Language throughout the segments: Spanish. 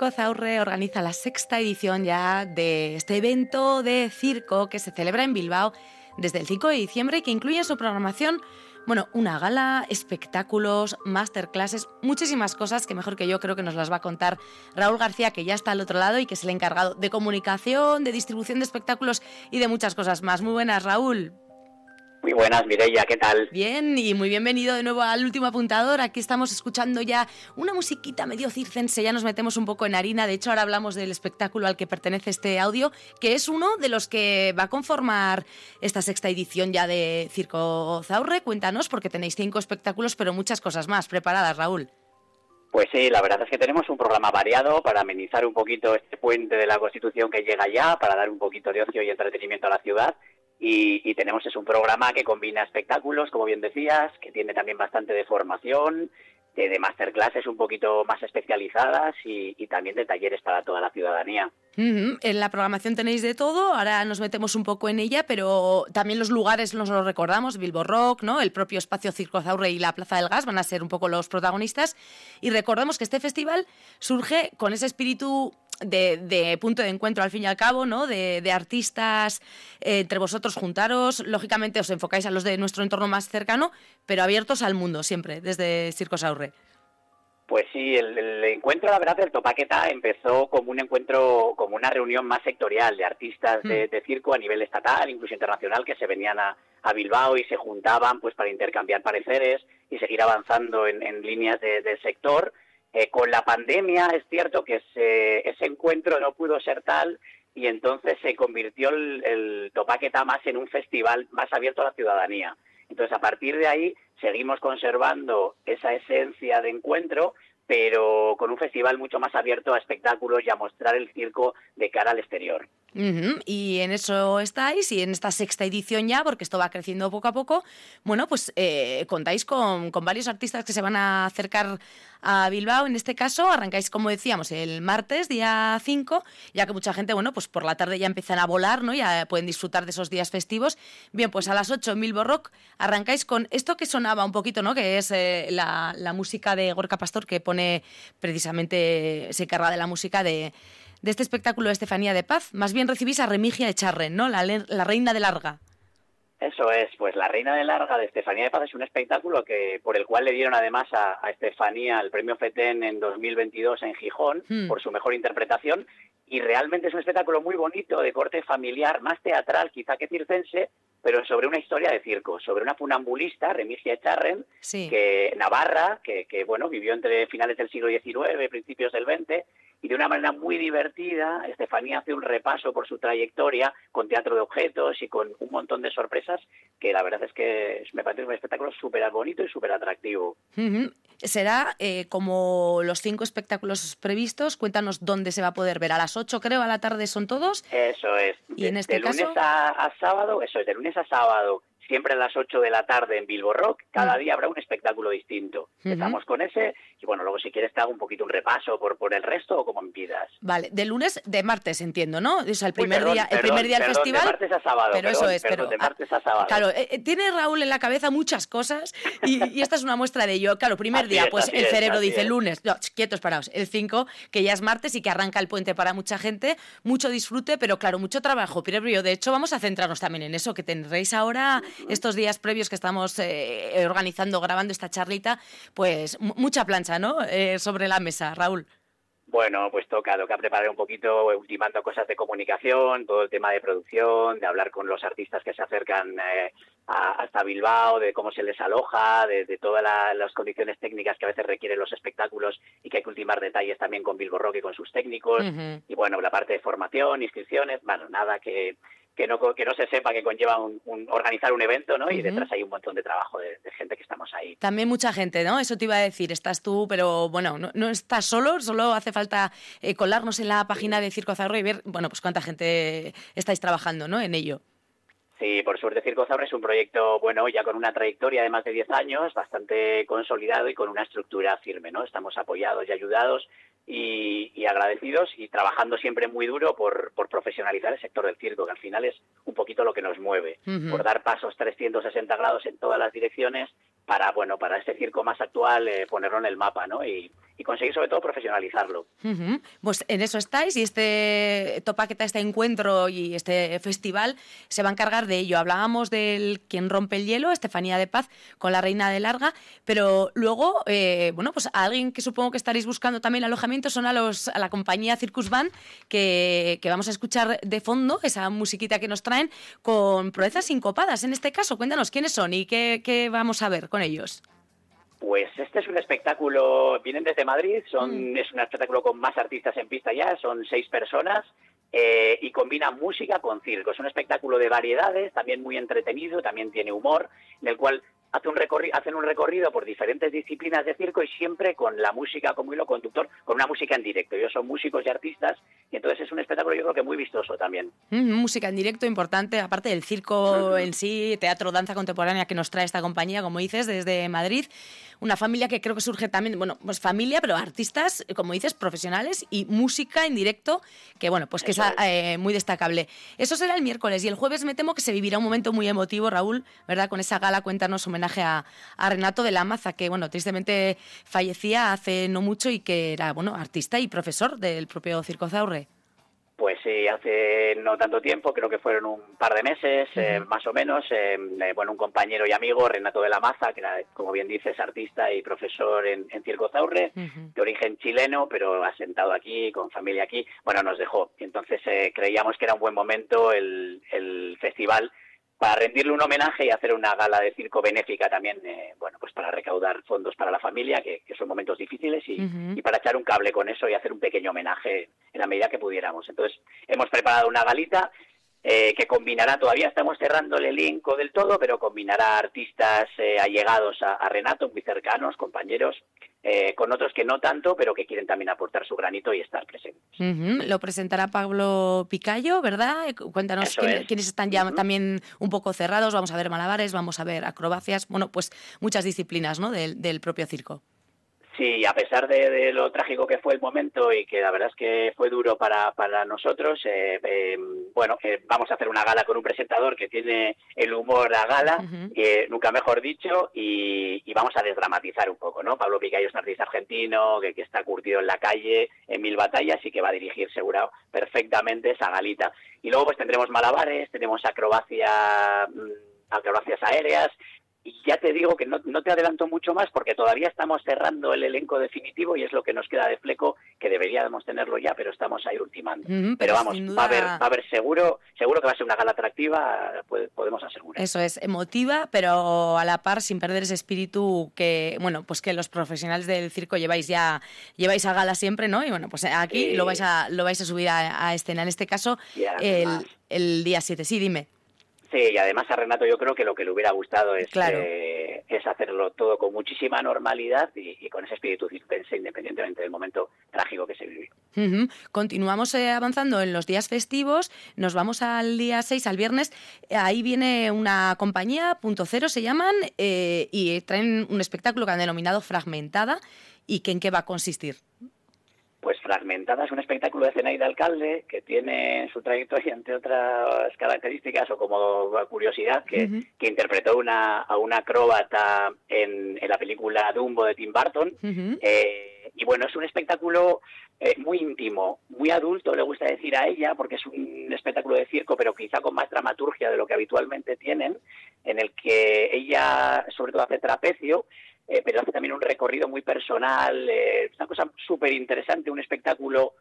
Circo Zaurre organiza la sexta edición ya de este evento de circo que se celebra en Bilbao desde el 5 de diciembre y que incluye en su programación, bueno, una gala, espectáculos, masterclasses, muchísimas cosas que mejor que yo creo que nos las va a contar Raúl García, que ya está al otro lado y que es el encargado de comunicación, de distribución de espectáculos y de muchas cosas más. Muy buenas, Raúl. Muy buenas, Mireia, ¿qué tal? Bien, y muy bienvenido de nuevo al último apuntador. Aquí estamos escuchando ya una musiquita medio circense, ya nos metemos un poco en harina. De hecho, ahora hablamos del espectáculo al que pertenece este audio, que es uno de los que va a conformar esta sexta edición ya de Circo Zaurre. Cuéntanos, porque tenéis cinco espectáculos, pero muchas cosas más preparadas, Raúl. Pues sí, la verdad es que tenemos un programa variado para amenizar un poquito este puente de la Constitución que llega ya, para dar un poquito de ocio y entretenimiento a la ciudad y, tenemos es un programa que combina espectáculos, como bien decías, que tiene también bastante de formación, de, de masterclasses un poquito más especializadas y, también de talleres para toda la ciudadanía. En la programación tenéis de todo, ahora nos metemos un poco en ella, pero también los lugares nos los recordamos, Bilbo Rock, ¿no? el propio espacio Circo Zaurre y la Plaza del Gas van a ser un poco los protagonistas. Y recordemos que este festival surge con ese espíritu de, punto de encuentro al fin y al cabo, ¿no? De, artistas eh, entre vosotros juntaros. Lógicamente os enfocáis a los de nuestro entorno más cercano, pero abiertos al mundo siempre, desde Circo Saurre. Pues sí, el, encuentro, la verdad, del Topaqueta empezó como un encuentro, como una reunión más sectorial de artistas de, hmm. circo a nivel estatal, incluso internacional, que se venían a, Bilbao y se juntaban pues para intercambiar pareceres y seguir avanzando en, líneas del sector eh, con la pandemia es cierto que ese, encuentro no pudo ser tal y entonces se convirtió el, el más en un festival más abierto a la ciudadanía. Entonces, a partir de ahí, seguimos conservando esa esencia de encuentro, pero con un festival mucho más abierto a espectáculos y a mostrar el circo de cara al exterior. Y en eso estáis, y en esta sexta edición ya, porque esto va creciendo poco a poco, bueno, pues eh, contáis con, varios artistas que se van a acercar a Bilbao. En este caso, arrancáis, como decíamos, el martes, día 5, ya que mucha gente, bueno, pues por la tarde ya empiezan a volar, ¿no? Ya pueden disfrutar de esos días festivos. Bien, pues a las 8 en Bilbo Rock arrancáis con esto que sonaba un poquito, ¿no? Que es eh, la, la música de Gorka Pastor, que pone precisamente, se encarga de la música de de este espectáculo de Estefanía de Paz, más bien recibís a Remigia de Charren, ¿no? La, reina de Larga. Eso es, pues La Reina de Larga de Estefanía de Paz es un espectáculo que por el cual le dieron además a, Estefanía el premio FETEN en 2022 en Gijón hmm. por su mejor interpretación y realmente es un espectáculo muy bonito, de corte familiar, más teatral quizá que circense, pero sobre una historia de circo, sobre una funambulista, Remigia Charren, que Navarra, que, que, bueno vivió entre finales del siglo XIX, principios del XX, y de una manera muy divertida, Estefanía hace un repaso por su trayectoria con teatro de objetos y con un montón de sorpresas que la verdad es que me parece un espectáculo súper bonito y súper atractivo. Será eh, como los cinco espectáculos previstos, cuéntanos dónde se va a poder ver, a las 8 creo, a la tarde son todos. Eso es. Y en este de lunes a, sábado, eso es, de lunes a sábado siempre a las 8 de la tarde en Bilbo Rock. Cada mm. día habrá un espectáculo distinto. Estamos con ese y bueno, luego si quieres te hago un poquito un repaso por, por el resto o como me pidas. Vale, de lunes, de martes entiendo, ¿no? O sea, el primer día, el primer día del festival. De martes a sábado. Pero eso es, pero de martes a sábado. Claro, eh, eh, tiene Raúl en la cabeza muchas cosas y, esta es una muestra de ello. Claro, primer día, pues el cerebro dice lunes, no, quietos parados, el 5, que ya es martes y que arranca el puente para mucha gente, mucho disfrute, pero claro, mucho trabajo previo. De hecho, vamos a centrarnos también en eso, que tendréis ahora estos días previos que estamos eh, organizando, grabando esta charlita, pues mucha plancha, ¿no? Eh, sobre la mesa, Raúl. Bueno, pues toca, toca preparar un poquito, ultimando cosas de comunicación, todo el tema de producción, de hablar con los artistas que se acercan eh, hasta Bilbao, de cómo se les aloja, de, todas las condiciones técnicas que a veces requieren los espectáculos y que hay que ultimar detalles también con Bilbo Rock y con sus técnicos. Y bueno, la parte de formación, inscripciones, bueno, nada que que no, que no se sepa que conlleva un, organizar un evento, ¿no? Y detrás hay un montón de trabajo de, gente que estamos ahí. También mucha gente, ¿no? Eso te iba a decir, estás tú, pero bueno, no, estás solo, solo hace falta eh, colarnos en la página de Circo Zarro y ver, bueno, pues cuánta gente estáis trabajando, ¿no? En ello. Sí, por suerte Circo Zaurre es un proyecto, bueno, ya con una trayectoria de más de 10 años, bastante consolidado y con una estructura firme, ¿no? Estamos apoyados y ayudados y, agradecidos y trabajando siempre muy duro por, profesionalizar el sector del circo, que al final es un poquito lo que nos mueve, por dar pasos 360 grados en todas las direcciones para, bueno, para este circo más actual eh, ponerlo en el mapa, ¿no? Y, y conseguir sobre todo profesionalizarlo. Pues en eso estáis y este Topaqueta, este encuentro y este festival se va a encargar de ello. Hablábamos del quien rompe el hielo, Estefanía de Paz, con la Reina de Larga, pero luego, eh, bueno, pues a alguien que supongo que estaréis buscando también alojamiento son a, los, a la compañía Circus Band, que, vamos a escuchar de fondo esa musiquita que nos traen con proezas sincopadas. En este caso, cuéntanos quiénes son y qué vamos a ver con ellos. Pues este es un espectáculo, vienen desde Madrid, son, mm. es un espectáculo con más artistas en pista ya, son seis personas eh, y combina música con circo. Es un espectáculo de variedades, también muy entretenido, también tiene humor, en el cual hace un hacen un recorrido por diferentes disciplinas de circo y siempre con la música como hilo conductor, con una música en directo. Ellos son músicos y artistas y entonces es un espectáculo yo creo que muy vistoso también. Mm, música en directo importante, aparte del circo en sí, teatro, danza contemporánea que nos trae esta compañía, como dices, desde Madrid. Una familia que creo que surge también, bueno, pues familia, pero artistas, como dices, profesionales y música en directo, que bueno, pues que es, eh, muy destacable. Eso será el miércoles y el jueves me temo que se vivirá un momento muy emotivo, Raúl, ¿verdad? Con esa gala, cuéntanos homenaje a, Renato de la Maza, que bueno, tristemente fallecía hace no mucho y que era bueno, artista y profesor del propio Circo Zaurre. Pues sí, hace no tanto tiempo, creo que fueron un par de meses, eh, más o menos. Eh, eh, bueno, un compañero y amigo, Renato de la Maza, que era, como bien dices, artista y profesor en, Circo Zaurre, de origen chileno, pero asentado aquí, con familia aquí. Bueno, nos dejó. Entonces creíamos que era un buen momento el, el festival para rendirle un homenaje y hacer una gala de circo benéfica también, eh, bueno, pues para recaudar fondos para la familia, que, son momentos difíciles, y, para echar un cable con eso y hacer un pequeño homenaje en la medida que pudiéramos. Entonces, hemos preparado una galita eh, que combinará, todavía estamos cerrando el elenco del todo, pero combinará artistas eh, allegados a, Renato, muy cercanos, compañeros, eh, con otros que no tanto, pero que quieren también aportar su granito y estar presentes. Lo presentará Pablo Picayo, ¿verdad? Cuéntanos quiénes están ya también un poco cerrados. Vamos a ver malabares, vamos a ver acrobacias, bueno, pues muchas disciplinas ¿no? del propio circo. Sí, a pesar de, lo trágico que fue el momento y que la verdad es que fue duro para, para nosotros, eh, eh, bueno, eh, vamos a hacer una gala con un presentador que tiene el humor a gala, nunca mejor dicho, y, vamos a desdramatizar un poco, ¿no? Pablo Picayo es un artista argentino que, que, está curtido en la calle, en mil batallas y que va a dirigir seguro perfectamente esa galita. Y luego pues tendremos malabares, tenemos acrobacia mm, acrobacias aéreas, ya te digo que no, te adelanto mucho más porque todavía estamos cerrando el elenco definitivo y es lo que nos queda de fleco, que deberíamos tenerlo ya, pero estamos ahí ultimando. pero, vamos, va, a haber, va a haber seguro, seguro que va a ser una gala atractiva, podemos asegurar. Eso es, emotiva, pero a la par sin perder ese espíritu que, bueno, pues que los profesionales del circo lleváis ya, lleváis a gala siempre, ¿no? Y bueno, pues aquí lo vais a, lo vais a subir a, escena. En este caso, el, el día 7. Sí, dime. Sí, y además a Renato yo creo que lo que le hubiera gustado es, eh, es hacerlo todo con muchísima normalidad y, con ese espíritu circense, independientemente del momento trágico que se vivió. Continuamos eh, avanzando en los días festivos, nos vamos al día 6, al viernes, ahí viene una compañía, Punto Cero se llaman, eh, y traen un espectáculo que han denominado Fragmentada, y que en qué va a consistir fragmentada. Es un espectáculo de de alcalde que tiene en su trayectoria, entre otras características, o como curiosidad, que, interpretó una, a una acróbata en, la película Dumbo de Tim Burton. Eh, y bueno, es un espectáculo eh, muy íntimo, muy adulto, le gusta decir a ella, porque es un espectáculo de circo, pero quizá con más dramaturgia de lo que habitualmente tienen, en el que ella sobre todo hace trapecio eh, pero hace también un recorrido muy personal, eh, una cosa súper interesante, un espectáculo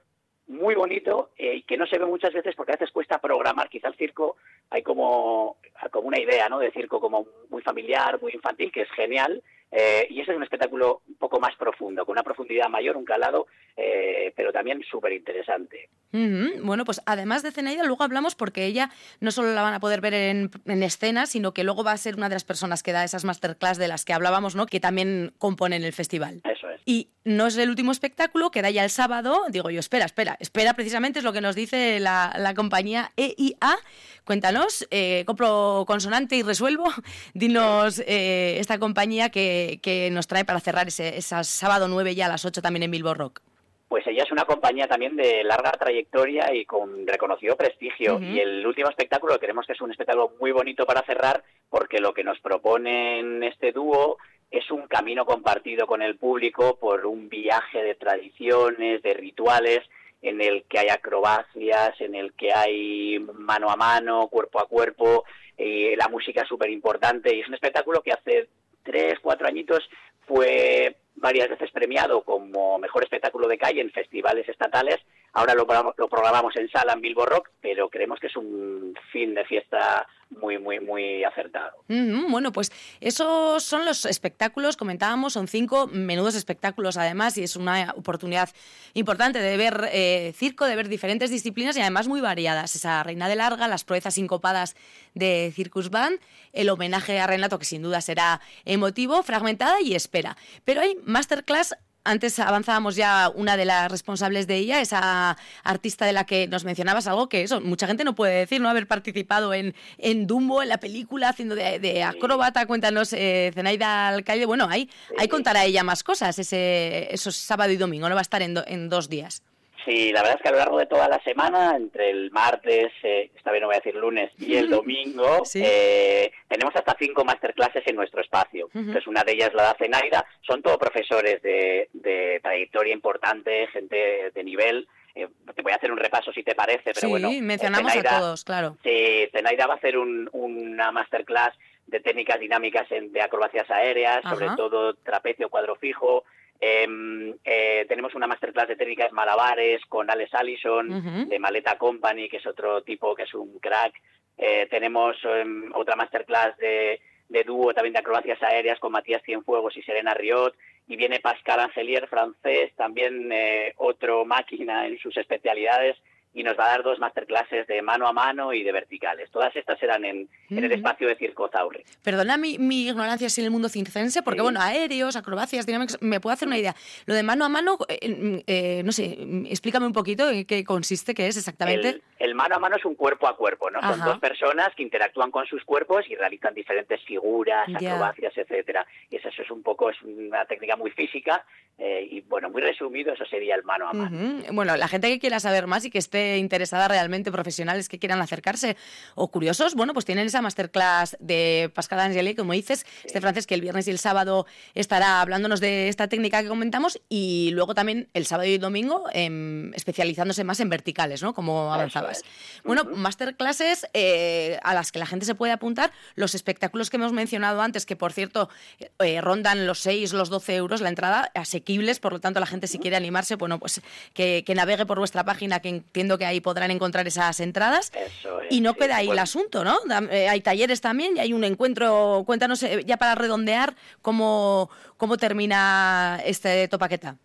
muy bonito eh, y que no se ve muchas veces porque a veces cuesta programar. Quizá el circo hay como, como una idea ¿no? de circo como muy familiar, muy infantil, que es genial, eh, y ese es un espectáculo un poco más profundo, con una profundidad mayor, un calado, eh, pero también súper interesante. Bueno, pues además de Zenaida, luego hablamos porque ella no solo la van a poder ver en, escena, sino que luego va a ser una de las personas que da esas masterclass de las que hablábamos, ¿no? Que también componen el festival. Eso es. Y no es el último espectáculo, queda ya el sábado. Digo yo, espera, espera, espera, precisamente es lo que nos dice la, la compañía EIA. Cuéntanos, eh, compro consonante y resuelvo. Dinos esta compañía que que, nos trae para cerrar ese, sábado 9 ya a las 8 también en Bilbo Rock? Pues ella es una compañía también de larga trayectoria y con reconocido prestigio. Y el último espectáculo, creemos que es un espectáculo muy bonito para cerrar, porque lo que nos propone en este dúo es un camino compartido con el público por un viaje de tradiciones, de rituales, en el que hay acrobacias, en el que hay mano a mano, cuerpo a cuerpo, y la música es súper importante y es un espectáculo que hace tres, cuatro añitos fue varias veces premiado como mejor espectáculo de calle en festivales estatales. Ahora lo, lo programamos en sala en Bilbo Rock, pero creemos que es un fin de fiesta muy, muy, muy acertado. bueno, pues esos son los espectáculos, comentábamos, son cinco menudos espectáculos además y es una oportunidad importante de ver eh, circo, de ver diferentes disciplinas y además muy variadas. Esa Reina de Larga, las proezas sincopadas de Circus Band, el homenaje a Renato que sin duda será emotivo, fragmentada y espera. Pero hay masterclass antes avanzábamos ya una de las responsables de ella, esa artista de la que nos mencionabas, algo que eso, mucha gente no puede decir, ¿no? Haber participado en, en Dumbo, en la película, haciendo de, acróbata. Cuéntanos, eh, Zenaida Alcaide. Bueno, ahí, ahí contará ella más cosas, ese, esos sábado y domingo, no va a estar en, en dos días. Sí, la verdad es que a lo largo de toda la semana, entre el martes, eh, esta vez no voy a decir lunes, y el domingo, eh, tenemos hasta cinco masterclasses en nuestro espacio. Entonces, una de ellas la da Zenaida. Son todos profesores de, trayectoria importante, gente de nivel. Eh, te voy a hacer un repaso si te parece, pero bueno. Sí, mencionamos a todos, claro. Sí, Zenaida va a hacer una masterclass de técnicas dinámicas de acrobacias aéreas, sobre todo trapecio, cuadro fijo, Em, eh, tenemos una masterclass de técnicas malabares con Alex Allison de Maleta Company, que es otro tipo que es un crack. Eh, tenemos em, otra masterclass de, de dúo también de acrobacias aéreas con Matías Cienfuegos y Serena Riot. Y viene Pascal Angelier, francés, también eh, otro máquina en sus especialidades y nos va a dar dos masterclasses de mano a mano y de verticales. Todas estas serán en, el espacio de Circo Zaurri. Perdona mi, ignorancia si en el mundo circense, porque bueno, aéreos, acrobacias, dinámicas, me puedo hacer una idea. Lo de mano a mano, eh, eh, no sé, explícame un poquito en qué consiste, qué es exactamente. El, mano a mano es un cuerpo a cuerpo, ¿no? Son dos personas que interactúan con sus cuerpos y realizan diferentes figuras, acrobacias, etcétera. Y eso, es un poco, es una técnica muy física eh, y bueno, muy resumido, eso sería el mano a mano. Bueno, la gente que quiera saber más y que esté interesada realmente, profesionales que quieran acercarse o curiosos, bueno, pues tienen esa masterclass de Pascal Angeli, como dices, este francés que el viernes y el sábado estará hablándonos de esta técnica que comentamos y luego también el sábado y el domingo em, especializándose más en verticales, ¿no? Como avanzabas. Bueno, masterclasses eh, a las que la gente se puede apuntar, los espectáculos que hemos mencionado antes, que por cierto eh, rondan los 6, los 12 euros la entrada, asequibles, por lo tanto la gente si quiere animarse, bueno, pues que, que navegue por vuestra página, que entiendo que ahí podrán encontrar esas entradas. y no queda ahí el asunto, ¿no? Eh, hay talleres también y hay un encuentro. Cuéntanos eh, ya para redondear cómo, cómo termina este topaqueta.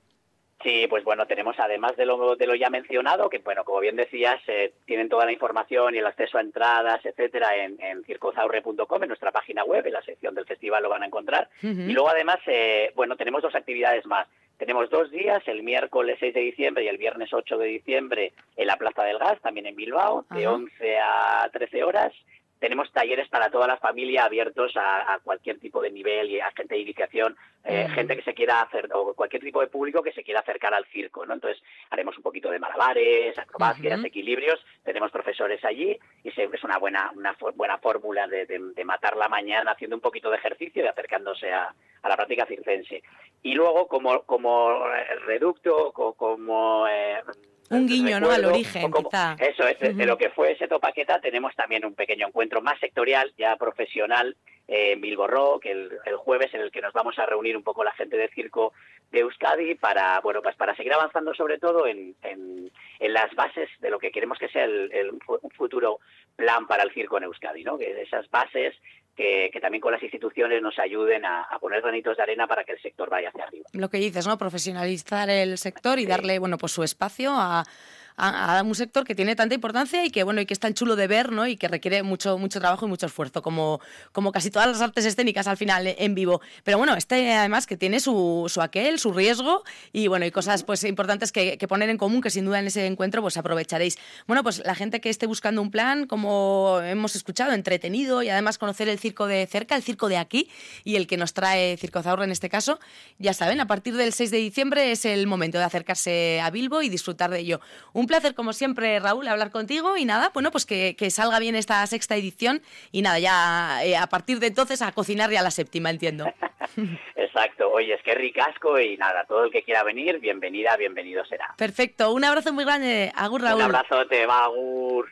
Sí, pues bueno, tenemos además de lo, de lo ya mencionado, que bueno, como bien decías, eh, tienen toda la información y el acceso a entradas, etcétera, en, en circozaurre.com, en nuestra página web, en la sección del festival lo van a encontrar. Y luego además, bueno, tenemos dos actividades más. Tenemos dos días, el miércoles 6 de diciembre y el viernes 8 de diciembre en la Plaza del Gas, también en Bilbao, de 11 a 13 horas. Tenemos talleres para toda la familia abiertos a, cualquier tipo de nivel y a gente de iniciación, eh, gente que se quiera hacer, o cualquier tipo de público que se quiera acercar al circo, ¿no? Entonces haremos un poquito de malabares, acrobacias, equilibrios, tenemos profesores allí y es una buena, una buena fórmula de, de, matar la mañana haciendo un poquito de ejercicio y acercándose a, a la práctica circense. Y luego, como, como reducto, como... Eh, un guiño, ¿no? Al origen, quizá. Eso, es, de lo que fue ese Topaqueta tenemos también un pequeño encuentro más sectorial, ya profesional, en Bilbo Rock, el, el, jueves, en el que nos vamos a reunir un poco la gente del circo de Euskadi para, bueno, pues para seguir avanzando sobre todo en, en, las bases de lo que queremos que sea el, el, un futuro plan para el circo en Euskadi, ¿no? Que esas bases que, también con las instituciones nos ayuden a, poner granitos de arena para que el sector vaya hacia arriba. Lo que dices, ¿no? Profesionalizar el sector y darle, bueno, pues su espacio a, a, un sector que tiene tanta importancia y que bueno y que es tan chulo de ver ¿no? y que requiere mucho, mucho trabajo y mucho esfuerzo, como, como casi todas las artes escénicas al final en vivo. Pero bueno, este además que tiene su, su aquel, su riesgo y bueno, y cosas pues importantes que, que, poner en común que sin duda en ese encuentro pues aprovecharéis. Bueno, pues la gente que esté buscando un plan, como hemos escuchado, entretenido y además conocer el circo de cerca, el circo de aquí y el que nos trae Circo Zaurra en este caso, ya saben, a partir del 6 de diciembre es el momento de acercarse a Bilbo y disfrutar de ello. Un Un placer, como siempre, Raúl, hablar contigo y nada, bueno, pues que, salga bien esta sexta edición y nada, ya eh, a partir de entonces a cocinar ya la séptima, entiendo. Exacto, oye, es que ricasco y nada, todo el que quiera venir, bienvenida, bienvenido será. Perfecto, un abrazo muy grande, Agur Raúl. Un abrazo, te va, Agur.